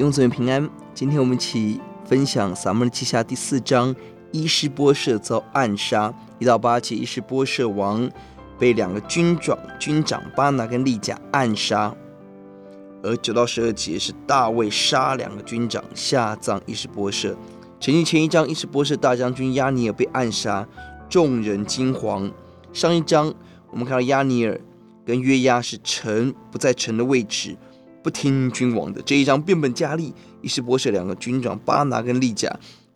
弟兄姊妹平安，今天我们一起分享撒母耳记下第四章，伊施波设遭暗杀，一到八节，伊施波设王被两个军长军长巴拿跟利甲暗杀，而九到十二节是大卫杀两个军长，下葬伊施波设。承接前一章，伊施波设大将军押尼尔被暗杀，众人惊惶。上一章我们看到押尼尔跟约押是城不在城的位置，不听君王的。这一章变本加厉，伊施波设两个军长巴拿跟利甲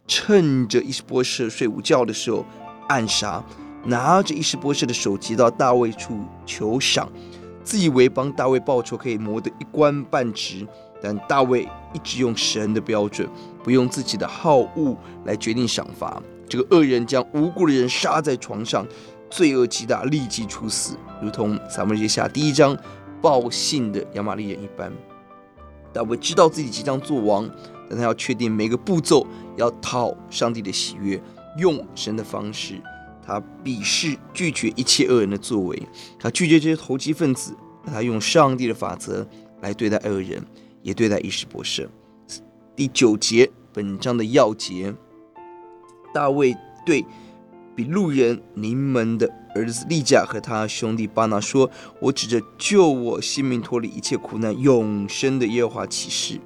趁着伊施波设睡午觉的时候暗杀，拿着伊施波设的首级到大卫处求赏，自以为帮大卫报仇可以谋得一官半职。但大卫一直用神的标准，不用自己的好恶来决定赏罚。这个恶人将无辜的人杀在床上，罪恶极大，立即处死，如同咱们接下第一章报信的亚玛力人一般。大卫知道自己即将做王，但他要确定每个步骤，要讨上帝的喜悦，用神的方式。他鄙视拒绝一切恶人的作为，他拒绝这些投机分子，他用上帝的法则来对待恶人。也对待伊施波设。第九节，本章的要节，大卫对比路人临门的儿子利甲和他兄弟巴拿说：“我指着救我性命脱离一切苦难、永生的耶和华起誓。”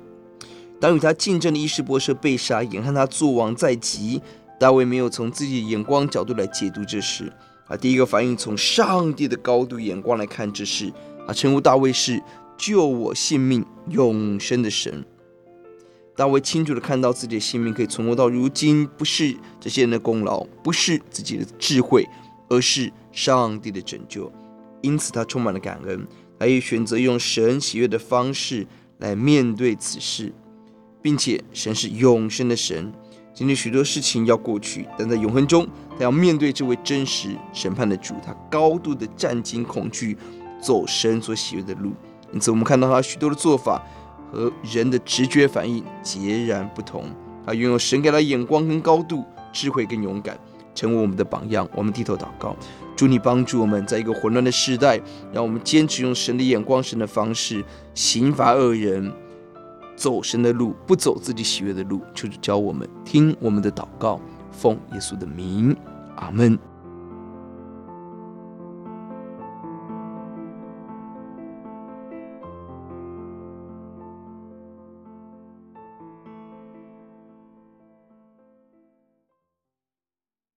当与他竞争的伊施波设被杀，眼看他作王在即，大卫没有从自己的眼光角度来解读这事，啊第一个反应从上帝的高度眼光来看这事，啊称呼大卫是。救我性命永生的神，大卫清楚地看到自己的性命可以存活到如今，不是这些人的功劳，不是自己的智慧，而是上帝的拯救。因此，他充满了感恩，他也选择用神喜悦的方式来面对此事，并且神是永生的神。今天许多事情要过去，但在永恒中，他要面对这位真实审判的主，他高度的战惊恐惧，走神所喜悦的路。因此，我们看到他许多的做法和人的直觉反应截然不同。他拥有神给他眼光跟高度、智慧跟勇敢，成为我们的榜样。我们低头祷告，祝你帮助我们，在一个混乱的时代，让我们坚持用神的眼光、神的方式，刑罚恶人，走神的路，不走自己喜悦的路。求主教我们听我们的祷告，奉耶稣的名，阿门。